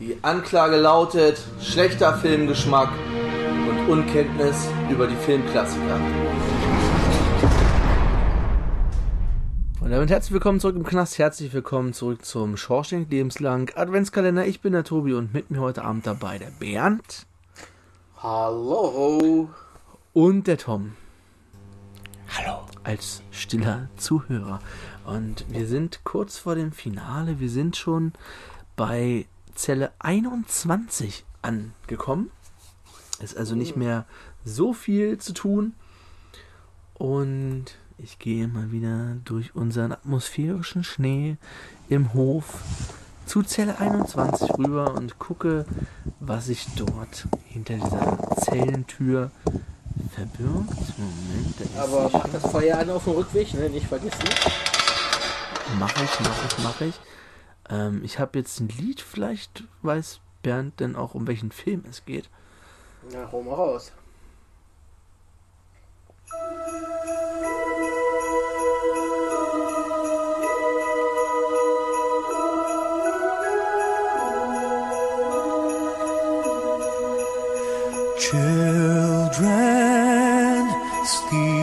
Die Anklage lautet schlechter Filmgeschmack und Unkenntnis über die Filmklassiker. Und damit herzlich willkommen zurück im Knast. Herzlich willkommen zurück zum Schorschenk Lebenslang Adventskalender. Ich bin der Tobi und mit mir heute Abend dabei der Bernd. Hallo. Und der Tom. Hallo. Als stiller Zuhörer. Und wir sind kurz vor dem Finale. Wir sind schon bei Zelle 21 angekommen. Ist also nicht mehr so viel zu tun. Und ich gehe mal wieder durch unseren atmosphärischen Schnee im Hof zu Zelle 21 rüber und gucke, was sich dort hinter dieser Zellentür verbirgt. Moment, da ist Aber mach das Feuer an auf dem Rückweg, ne? Nicht vergessen. Mache ich, mache ich, mache ich. Ähm, ich habe jetzt ein Lied, vielleicht weiß Bernd denn auch, um welchen Film es geht. Na, hol mal raus. Children sleeping,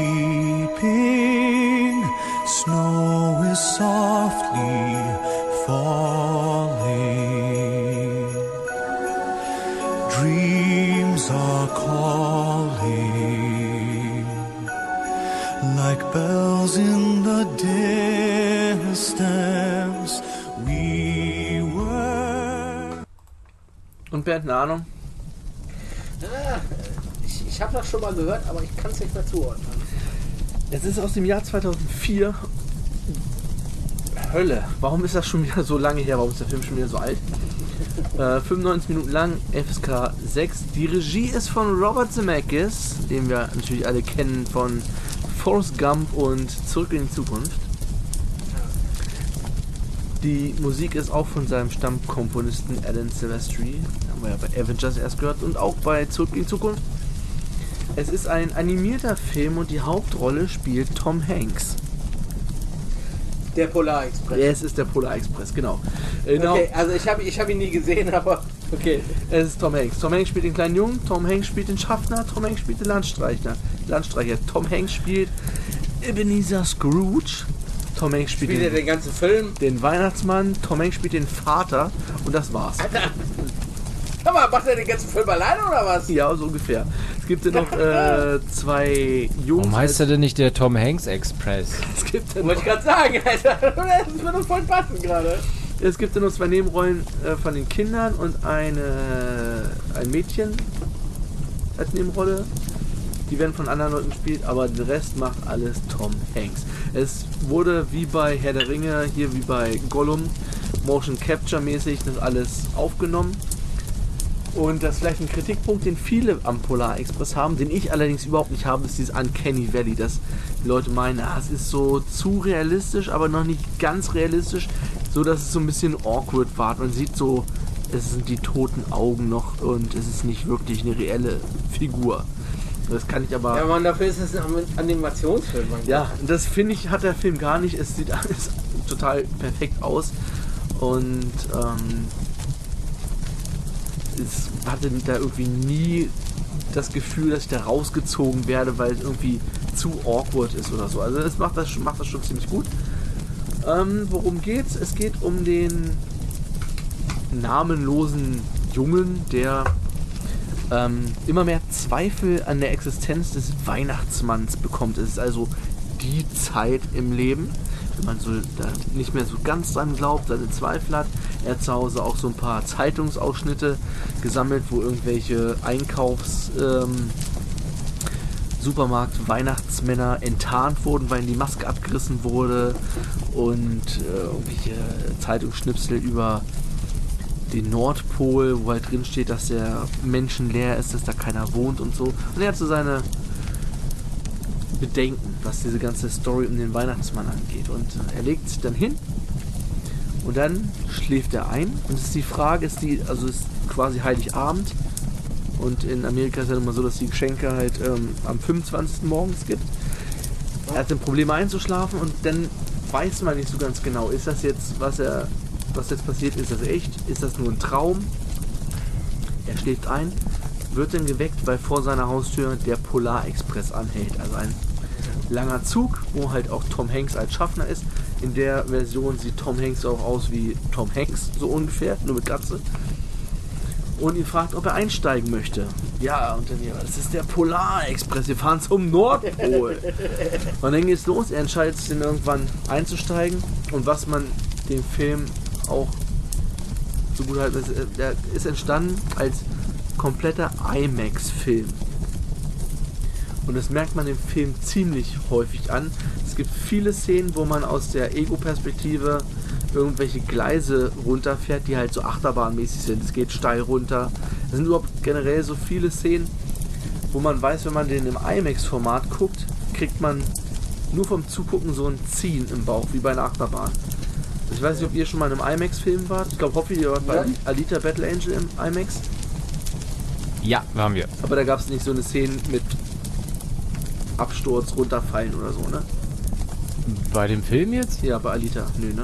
Bernd, eine Ahnung? Ah, ich ich habe das schon mal gehört, aber ich kann es nicht mehr zuordnen. Es ist aus dem Jahr 2004. Hölle. Warum ist das schon wieder so lange her? Warum ist der Film schon wieder so alt? Äh, 95 Minuten lang, FSK 6. Die Regie ist von Robert Zemeckis, den wir natürlich alle kennen von Forrest Gump und Zurück in die Zukunft. Die Musik ist auch von seinem Stammkomponisten Alan Silvestri. Wir ja bei Avengers erst gehört und auch bei Zurück in Zukunft. Es ist ein animierter Film und die Hauptrolle spielt Tom Hanks. Der Polar Express. Es ist der Polar Express, genau. genau. Okay, also ich habe ich hab ihn nie gesehen, aber okay. Es ist Tom Hanks. Tom Hanks spielt den kleinen Jungen, Tom Hanks spielt den Schaffner, Tom Hanks spielt den Landstreicher. Landstreicher. Tom Hanks spielt Ebenezer Scrooge. Tom Hanks spielt, Spielt den, den ganzen Film? den Weihnachtsmann, Tom Hanks spielt den Vater und das war's. Mal, macht er den ganzen Film alleine oder was? Ja, so ungefähr. Es gibt ja noch äh, zwei Jungs. Warum heißt er denn nicht der Tom Hanks Express? Es gibt ja noch Wollte ich gerade sagen, Alter. Das würde voll passen gerade. Es gibt ja nur zwei Nebenrollen äh, von den Kindern und eine, ein Mädchen als Nebenrolle. Die werden von anderen Leuten gespielt, aber den Rest macht alles Tom Hanks. Es wurde wie bei Herr der Ringe, hier wie bei Gollum, Motion Capture mäßig das alles aufgenommen. Und das ist vielleicht ein Kritikpunkt, den viele am Polar Express haben, den ich allerdings überhaupt nicht habe, ist dieses Uncanny Valley, dass die Leute meinen, ah, es ist so zu realistisch, aber noch nicht ganz realistisch, so dass es so ein bisschen awkward war. Man sieht so, es sind die toten Augen noch und es ist nicht wirklich eine reelle Figur. Das kann ich aber. Ja, Mann, dafür ist es ein Animationsfilm. Ja, das finde ich, hat der Film gar nicht. Es sieht alles total perfekt aus. Und ähm, es hatte da irgendwie nie das Gefühl, dass ich da rausgezogen werde, weil es irgendwie zu awkward ist oder so. Also es macht das, macht das schon ziemlich gut. Ähm, worum geht's? Es geht um den namenlosen Jungen, der ähm, immer mehr Zweifel an der Existenz des Weihnachtsmanns bekommt. Es ist also die Zeit im Leben, wenn man so da nicht mehr so ganz dran glaubt, seine Zweifel hat. Er hat zu Hause auch so ein paar Zeitungsausschnitte gesammelt, wo irgendwelche Einkaufs... Ähm, Supermarkt Weihnachtsmänner enttarnt wurden, weil ihnen die Maske abgerissen wurde und äh, irgendwelche Zeitungsschnipsel über den Nordpol, wo halt drin steht, dass der menschenleer ist, dass da keiner wohnt und so. Und er hat so seine Bedenken, was diese ganze Story um den Weihnachtsmann angeht. Und äh, er legt sich dann hin und dann schläft er ein. Und es ist die Frage, ist die, also es ist quasi Heiligabend. Und in Amerika ist ja immer so, dass die Geschenke halt ähm, am 25. morgens gibt. Er hat ein Problem einzuschlafen und dann weiß man nicht so ganz genau, ist das jetzt, was er was jetzt passiert, ist das echt? Ist das nur ein Traum? Er schläft ein, wird dann geweckt, weil vor seiner Haustür der Polar Express anhält. Also ein langer Zug, wo halt auch Tom Hanks als Schaffner ist. In der Version sieht Tom Hanks auch aus wie Tom Hanks, so ungefähr, nur mit Glatze. Und ihn fragt, ob er einsteigen möchte. Ja, Unternehmer, das ist der Polar Express, wir fahren zum Nordpol. und dann geht's los, er entscheidet sich dann irgendwann einzusteigen. Und was man dem Film auch so gut halt, der ist entstanden als kompletter IMAX-Film. Und das merkt man im Film ziemlich häufig an. Es gibt viele Szenen, wo man aus der Ego-Perspektive irgendwelche Gleise runterfährt, die halt so achterbahnmäßig sind. Es geht steil runter. Es sind überhaupt generell so viele Szenen, wo man weiß, wenn man den im IMAX-Format guckt, kriegt man nur vom Zugucken so ein Ziehen im Bauch, wie bei einer Achterbahn. Ich weiß nicht, ob ihr schon mal in einem IMAX-Film wart. Ich glaube, Hoffi, ihr wart bei Ja. Alita Battle Angel im IMAX. Ja, waren wir. Aber da gab es nicht so eine Szene mit Absturz, runterfallen oder so, ne? Bei dem Film jetzt? Ja, bei Alita. Nö, ne?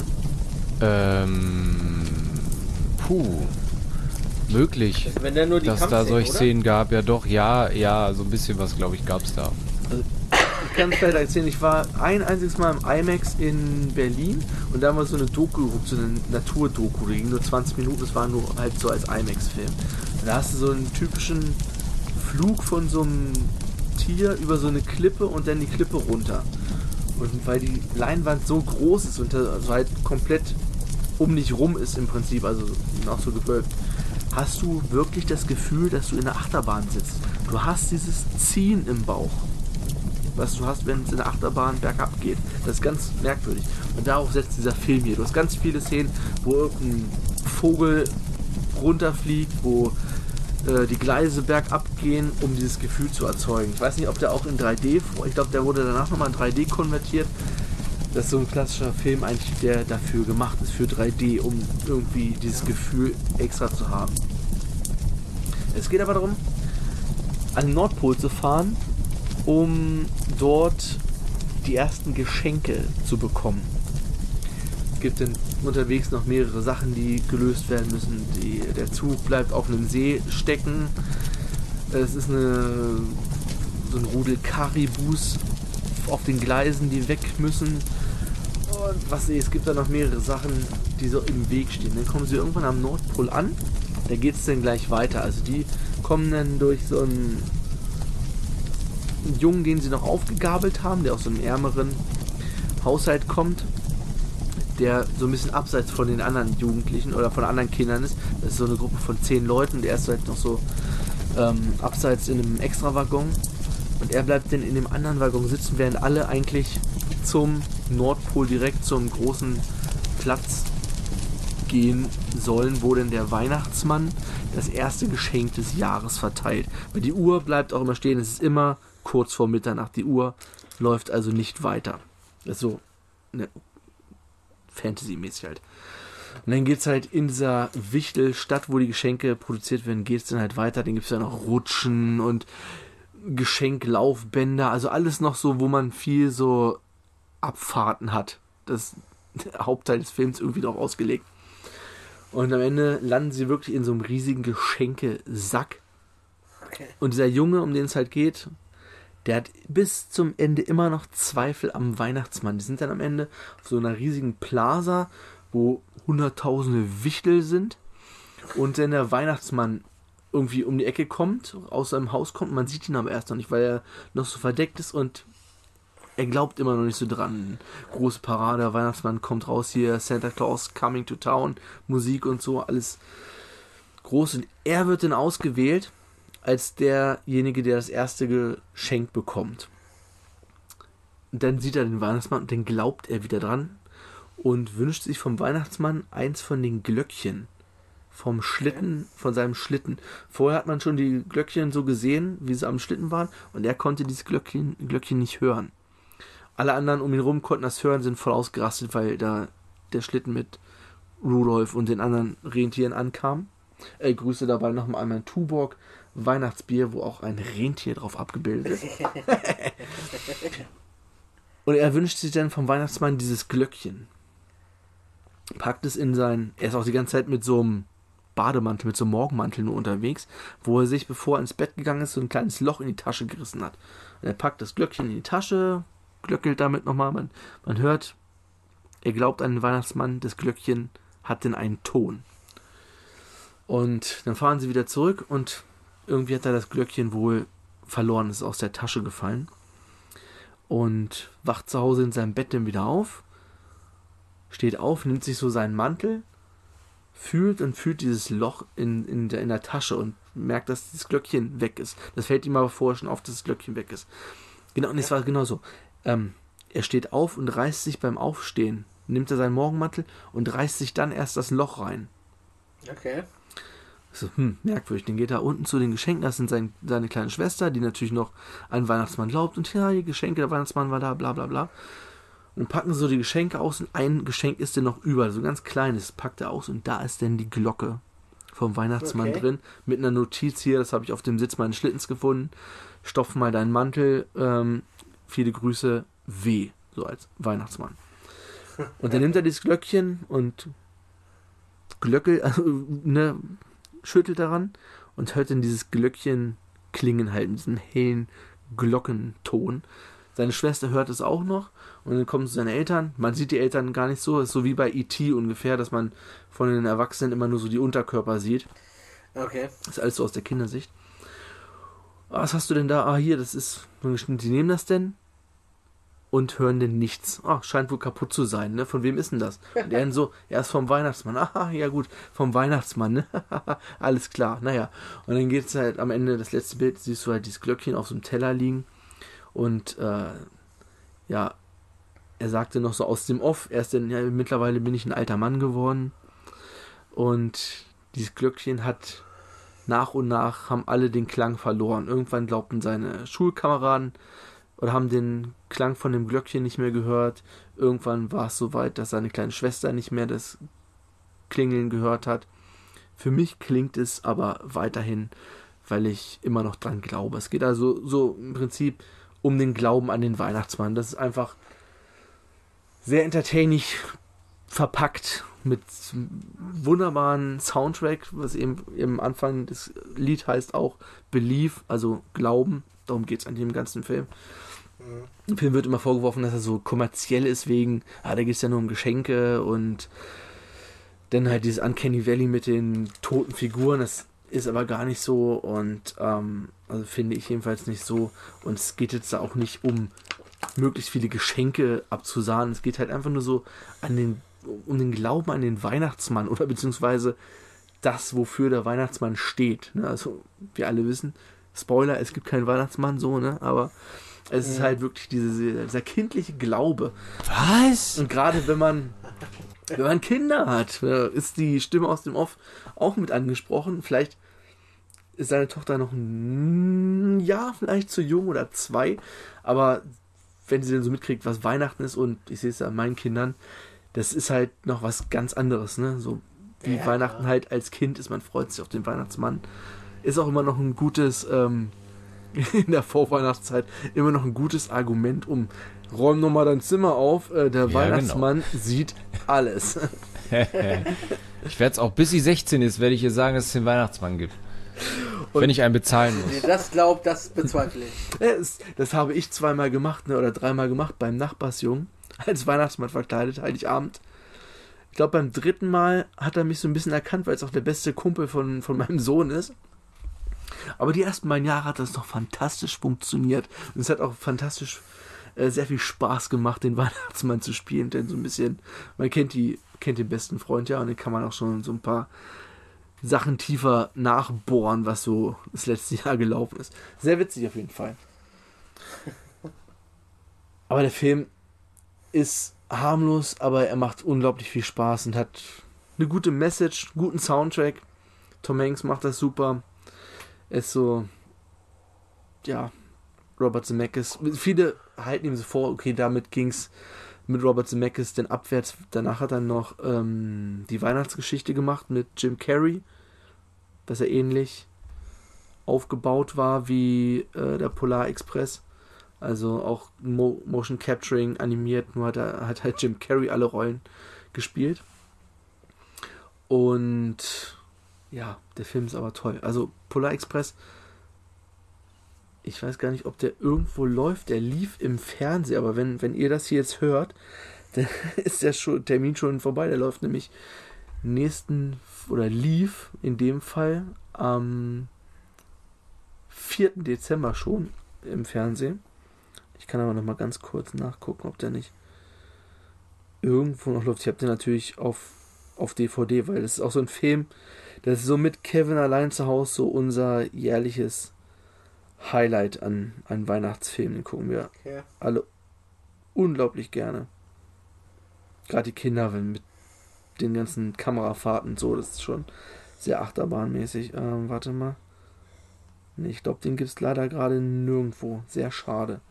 Ähm. Puh. Möglich. Wenn der nur die Dass da solche? Szenen gab, ja doch, ja, ja, so ein bisschen was, glaube ich, gab's da. Ich kann es vielleicht erzählen, ich war ein einziges Mal im IMAX in Berlin und da haben wir so eine Doku, so eine Naturdoku, die ging nur 20 Minuten, das war nur halt so als IMAX-Film. Da hast du so einen typischen Flug von so einem Tier über so eine Klippe und dann die Klippe runter. Und weil die Leinwand so groß ist und da so halt komplett um dich rum ist im Prinzip, also auch so gewölbt, hast du wirklich das Gefühl, dass du in der Achterbahn sitzt. Du hast dieses Ziehen im Bauch was du hast, wenn es in der Achterbahn bergab geht. Das ist ganz merkwürdig. Und darauf setzt dieser Film hier. Du hast ganz viele Szenen, wo irgendein Vogel runterfliegt, wo äh, die Gleise bergab gehen, um dieses Gefühl zu erzeugen. Ich weiß nicht, ob der auch in 3D, vor- ich glaube, der wurde danach nochmal in 3D konvertiert. Das ist so ein klassischer Film eigentlich, der dafür gemacht ist, für 3D, um irgendwie dieses Gefühl extra zu haben. Es geht aber darum, an den Nordpol zu fahren um dort die ersten Geschenke zu bekommen. Gibt dann unterwegs noch mehrere Sachen, die gelöst werden müssen. Die, der Zug bleibt auf einem See stecken. Es ist eine, so ein Rudel Karibus auf den Gleisen, die weg müssen. Und was es gibt da noch mehrere Sachen, die so im Weg stehen. Dann kommen sie irgendwann am Nordpol an. Da geht es dann gleich weiter. Also die kommen dann durch so ein einen Jungen, den sie noch aufgegabelt haben, der aus einem ärmeren Haushalt kommt, der so ein bisschen abseits von den anderen Jugendlichen oder von anderen Kindern ist. Das ist so eine Gruppe von zehn Leuten, der ist halt noch so ähm, abseits in einem Extrawaggon und er bleibt dann in dem anderen Waggon sitzen, während alle eigentlich zum Nordpol direkt zum großen Platz gehen sollen, wo denn der Weihnachtsmann das erste Geschenk des Jahres verteilt. Weil die Uhr bleibt auch immer stehen, es ist immer kurz vor Mitternacht. Die Uhr läuft also nicht weiter. Das ist so ne, Fantasy-mäßig halt. Und dann geht es halt in dieser Wichtelstadt, wo die Geschenke produziert werden, geht es dann halt weiter. Dann gibt es ja noch Rutschen und Geschenklaufbänder, also alles noch so, wo man viel so Abfahrten hat. Das ist der Hauptteil des Films irgendwie darauf ausgelegt. Und am Ende landen sie wirklich in so einem riesigen Geschenkesack. Okay. Und dieser Junge, um den es halt geht, der hat bis zum Ende immer noch Zweifel am Weihnachtsmann. Die sind dann am Ende auf so einer riesigen Plaza, wo hunderttausende Wichtel sind. Und dann der Weihnachtsmann irgendwie um die Ecke kommt, aus seinem Haus kommt. Man sieht ihn aber erst noch nicht, weil er noch so verdeckt ist und er glaubt immer noch nicht so dran. Große Parade, Weihnachtsmann kommt raus hier, Santa Claus coming to town, Musik und so, alles groß. Und er wird dann ausgewählt als derjenige, der das erste Geschenk bekommt. Und dann sieht er den Weihnachtsmann und dann glaubt er wieder dran und wünscht sich vom Weihnachtsmann eins von den Glöckchen. Vom Schlitten, von seinem Schlitten. Vorher hat man schon die Glöckchen so gesehen, wie sie am Schlitten waren, und er konnte dieses Glöckchen, Glöckchen nicht hören. Alle anderen um ihn rum konnten das hören, sind voll ausgerastet, weil da der Schlitten mit Rudolf und den anderen Rentieren ankam. Äh, Grüße dabei nochmal an mein Tuborg Weihnachtsbier, wo auch ein Rentier drauf abgebildet ist. und er wünscht sich dann vom Weihnachtsmann dieses Glöckchen. packt es in sein, er ist auch die ganze Zeit mit so einem Bademantel, mit so einem Morgenmantel nur unterwegs, wo er sich, bevor er ins Bett gegangen ist, so ein kleines Loch in die Tasche gerissen hat. Und er packt das Glöckchen in die Tasche, glöckelt damit nochmal, man, man hört, er glaubt an den Weihnachtsmann, das Glöckchen hat denn einen Ton. Und dann fahren sie wieder zurück und irgendwie hat er das Glöckchen wohl verloren, ist aus der Tasche gefallen. Und wacht zu Hause in seinem Bett dann wieder auf, steht auf, nimmt sich so seinen Mantel, fühlt und fühlt dieses Loch in, in, der, in der Tasche und merkt, dass das Glöckchen weg ist. Das fällt ihm aber vorher schon auf, dass das Glöckchen weg ist. Genau, und es war genauso. Ähm, er steht auf und reißt sich beim Aufstehen, nimmt er seinen Morgenmantel und reißt sich dann erst das Loch rein. Okay. So, hm, merkwürdig. Dann geht er unten zu den Geschenken. Das sind sein, seine kleine Schwester, die natürlich noch an Weihnachtsmann glaubt. Und ja, die Geschenke, der Weihnachtsmann war da, bla bla bla. Und packen so die Geschenke aus und ein Geschenk ist denn noch über, so ein ganz kleines, packt er aus und da ist denn die Glocke vom Weihnachtsmann Okay. drin. Mit einer Notiz hier, das habe ich auf dem Sitz meines Schlittens gefunden. Stopf mal deinen Mantel. Ähm, viele Grüße, W. So als Weihnachtsmann. Und dann nimmt er dieses Glöckchen und Glöckel, also, ne, schüttelt daran und hört dann dieses Glöckchen klingen halt in diesem hellen Glockenton. Seine Schwester hört es auch noch und dann kommen seine Eltern. Man sieht die Eltern gar nicht so. Ist so wie bei E.T. ungefähr, dass man von den Erwachsenen immer nur so die Unterkörper sieht. Okay. Das ist alles so aus der Kindersicht. Was hast du denn da? Ah, hier, das ist. Die nehmen das denn und hören denn nichts. Ah, scheint wohl kaputt zu sein, ne? Von wem ist denn das? Und er dann so, er ist vom Weihnachtsmann. Ah, ja gut, vom Weihnachtsmann, ne? Alles klar, naja. Und dann geht's halt am Ende, das letzte Bild, siehst du halt dieses Glöckchen auf so einem Teller liegen. Und, äh, ja, er sagte noch so aus dem Off, erst denn, ja, mittlerweile bin ich ein alter Mann geworden. Und dieses Glöckchen hat nach und nach haben alle den Klang verloren. Irgendwann glaubten seine Schulkameraden oder haben den Klang von dem Glöckchen nicht mehr gehört. Irgendwann war es so weit, dass seine kleine Schwester nicht mehr das Klingeln gehört hat. Für mich klingt es aber weiterhin, weil ich immer noch dran glaube. Es geht also so im Prinzip um den Glauben an den Weihnachtsmann. Das ist einfach sehr entertaining verpackt mit wunderbaren Soundtrack, was eben im Anfang das Lied heißt auch Belief, also Glauben. Darum geht es an dem ganzen Film. Im Film wird immer vorgeworfen, dass er so kommerziell ist, wegen, ah, da geht es ja nur um Geschenke und dann halt dieses Uncanny Valley mit den toten Figuren, das ist aber gar nicht so und ähm, also finde ich jedenfalls nicht so. Und es geht jetzt da auch nicht um möglichst viele Geschenke abzusahnen. Es geht halt einfach nur so an den, um den Glauben an den Weihnachtsmann oder beziehungsweise das, wofür der Weihnachtsmann steht. Ne? Also, wir alle wissen, Spoiler, es gibt keinen Weihnachtsmann, so, ne? Aber es ist halt wirklich diese, dieser kindliche Glaube. Was? Und gerade wenn man, wenn man Kinder hat, äh, ist die Stimme aus dem Off auch mit angesprochen. Vielleicht ist seine Tochter noch ein Jahr, vielleicht zu jung oder zwei. Aber wenn sie dann so mitkriegt, was Weihnachten ist, und ich sehe es ja an meinen Kindern, das ist halt noch was ganz anderes, ne? So wie Ja, Weihnachten ja. halt als Kind ist, man freut sich auf den Weihnachtsmann. Ist auch immer noch ein gutes, ähm, in der Vorweihnachtszeit, immer noch ein gutes Argument, um räum nochmal dein Zimmer auf, äh, der Ja, Weihnachtsmann sieht alles. ich werde es auch, bis sie 16 ist, werde ich ihr sagen, dass es den Weihnachtsmann gibt. Und- wenn ich einen bezahlen muss. Wer das glaubt, das bezweifle ich. Das, das habe ich zweimal gemacht, ne, oder dreimal gemacht beim Nachbarsjungen, als Weihnachtsmann verkleidet, Heiligabend. Ich glaube, beim dritten Mal hat er mich so ein bisschen erkannt, weil es auch der beste Kumpel von, von meinem Sohn ist. Aber die ersten beiden Jahre hat das noch fantastisch funktioniert. Und es hat auch fantastisch äh, sehr viel Spaß gemacht, den Weihnachtsmann zu spielen. Denn so ein bisschen, man kennt die, kennt den besten Freund ja und den kann man auch schon so ein paar Sachen tiefer nachbohren, was so das letzte Jahr gelaufen ist. Sehr witzig auf jeden Fall. Aber der Film ist harmlos, aber er macht unglaublich viel Spaß und hat eine gute Message, guten Soundtrack. Tom Hanks macht das super. Er ist so, ja, Robert Zemeckis. Viele halten ihm so vor, okay, damit ging's mit Robert Zemeckis denn abwärts. Danach hat er noch ähm, die Weihnachtsgeschichte gemacht mit Jim Carrey, dass er ähnlich aufgebaut war wie äh, der Polar Express. Also auch Mo Motion Capturing animiert, nur hat er hat halt Jim Carrey alle Rollen gespielt. Und ja, der Film ist aber toll. Also Polar Express, ich weiß gar nicht, ob der irgendwo läuft. Der lief im Fernsehen, aber wenn, wenn ihr das hier jetzt hört, dann ist der schon, Termin schon vorbei. Der läuft nämlich nächsten oder lief in dem Fall am 4. Dezember schon im Fernsehen. Ich kann aber noch mal ganz kurz nachgucken, ob der nicht irgendwo noch läuft. Ich habe den natürlich auf, auf DVD, weil das ist auch so ein Film, das ist so mit Kevin allein zu Hause so unser jährliches Highlight an, an Weihnachtsfilmen. Den gucken wir Okay. alle unglaublich gerne. Gerade die Kinder, wenn mit den ganzen Kamerafahrten so, das ist schon sehr achterbahnmäßig. Ähm, warte mal. Nee, ich glaube, den gibt es leider gerade nirgendwo. Sehr schade.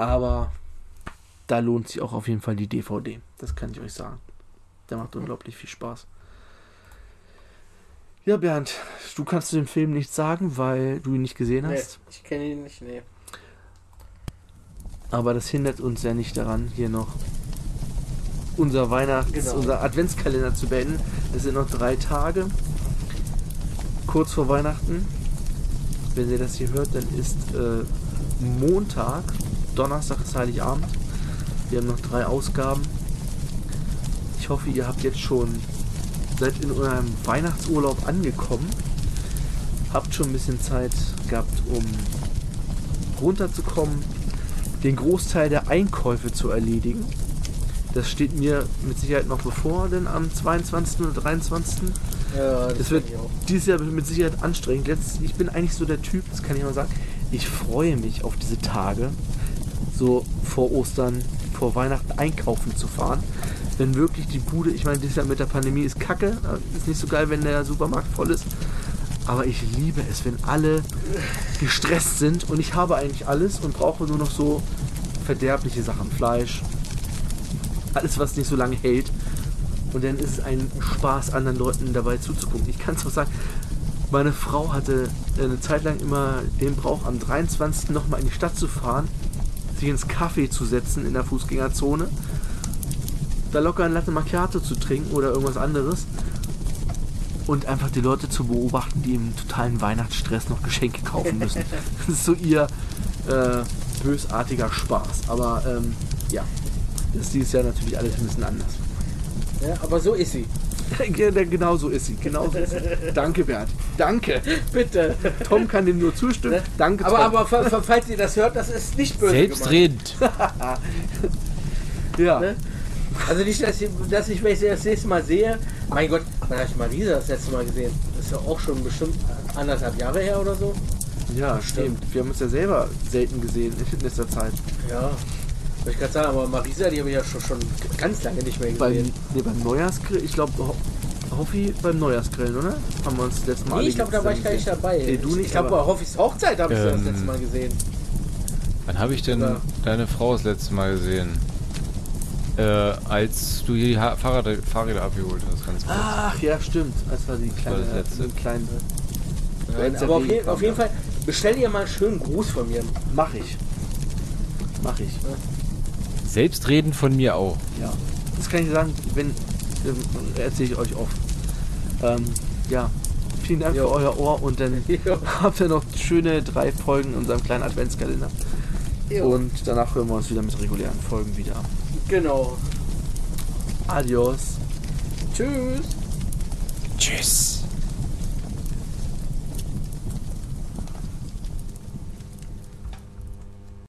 Aber da lohnt sich auch auf jeden Fall die DVD. Das kann ich euch sagen. Der macht unglaublich viel Spaß. Ja, Bernd, du kannst zu dem Film nichts sagen, weil du ihn nicht gesehen Nee, hast. ich kenne ihn nicht, nee. Aber das hindert uns ja nicht daran, hier noch unser Weihnachts-, Genau. unser Adventskalender zu beenden. Es sind noch drei Tage. Kurz vor Weihnachten. Wenn ihr das hier hört, dann ist äh, Montag. Donnerstag ist Heiligabend. Wir haben noch drei Ausgaben. Ich hoffe, ihr habt jetzt schon, seid in eurem Weihnachtsurlaub angekommen. Habt schon ein bisschen Zeit gehabt, um runterzukommen, den Großteil der Einkäufe zu erledigen. Das steht mir mit Sicherheit noch bevor, denn am 22. oder 23. Ja, das, Das wird dieses Jahr mit Sicherheit anstrengend. Letzt, ich bin eigentlich so der Typ, das kann ich mal sagen. Ich freue mich auf diese Tage, so vor Ostern, vor Weihnachten einkaufen zu fahren. Wenn wirklich die Bude, ich meine, dieses Jahr mit der Pandemie ist kacke, äh, ist nicht so geil, wenn der Supermarkt voll ist. Aber ich liebe es, wenn alle gestresst sind und ich habe eigentlich alles und brauche nur noch so verderbliche Sachen. Fleisch, alles, was nicht so lange hält. Und dann ist es ein Spaß, anderen Leuten dabei zuzugucken. Ich kann es auch sagen, meine Frau hatte eine Zeit lang immer den Brauch, am 23. nochmal in die Stadt zu fahren, sich ins Café zu setzen in der Fußgängerzone, da locker ein Latte Macchiato zu trinken oder irgendwas anderes und einfach die Leute zu beobachten, die im totalen Weihnachtsstress noch Geschenke kaufen müssen. Das ist so ihr äh, bösartiger Spaß. Aber ähm, ja, das ist dieses Jahr natürlich alles ein bisschen anders. Ja, aber so ist sie. Genau so ist sie. Genau so ist sie. Danke, Bernd. Danke. Bitte. Tom kann dem nur zustimmen. Danke, Aber, Tom. aber fa- falls ihr das hört, das ist nicht böse. Selbstredend. ja. Ne? Also nicht, dass ich, dass ich, wenn ich sie das nächste Mal sehe, mein Gott, wann habe ich Marisa das letzte Mal gesehen? Das ist ja auch schon bestimmt anderthalb Jahre her oder so. ja, stimmt. Wir haben uns ja selber selten gesehen in letzter Zeit. Ja. Wollte ich gerade sagen, aber Marisa, die habe ich ja schon, schon ganz lange nicht mehr Beim, gesehen. nee, beim Neujahrsgrill, ich glaube, Ho Hoffi beim Neujahrsgrillen, oder? Haben wir uns das letzte Mal Nee, ich glaube, da war ich gar nicht dabei. Nee, du nicht, ich glaube, bei Hoffis Hochzeit habe ich sie das Ähm, letzte Mal gesehen. Wann habe ich denn Ja. deine Frau das letzte Mal gesehen? Äh, als du hier die Ha- Fahrräder, Fahrräder abgeholt hast, ganz kurz. Ach ja, stimmt. Das war die kleine, das letzte. die kleine Nein, Wenn's aber auf, je, kam, auf jeden ja. Fall, bestell dir mal einen schönen Gruß von mir. Mach ich. Mach ich. Selbstredend von mir auch. Ja. Das kann ich sagen, wenn ähm, erzähle ich euch oft. Ähm, ja. Vielen Dank Jo. für euer Ohr und dann Jo. habt ihr noch schöne drei Folgen in unserem kleinen Adventskalender. Und danach hören wir uns wieder mit regulären Folgen wieder. Genau. Adios. Tschüss. Tschüss.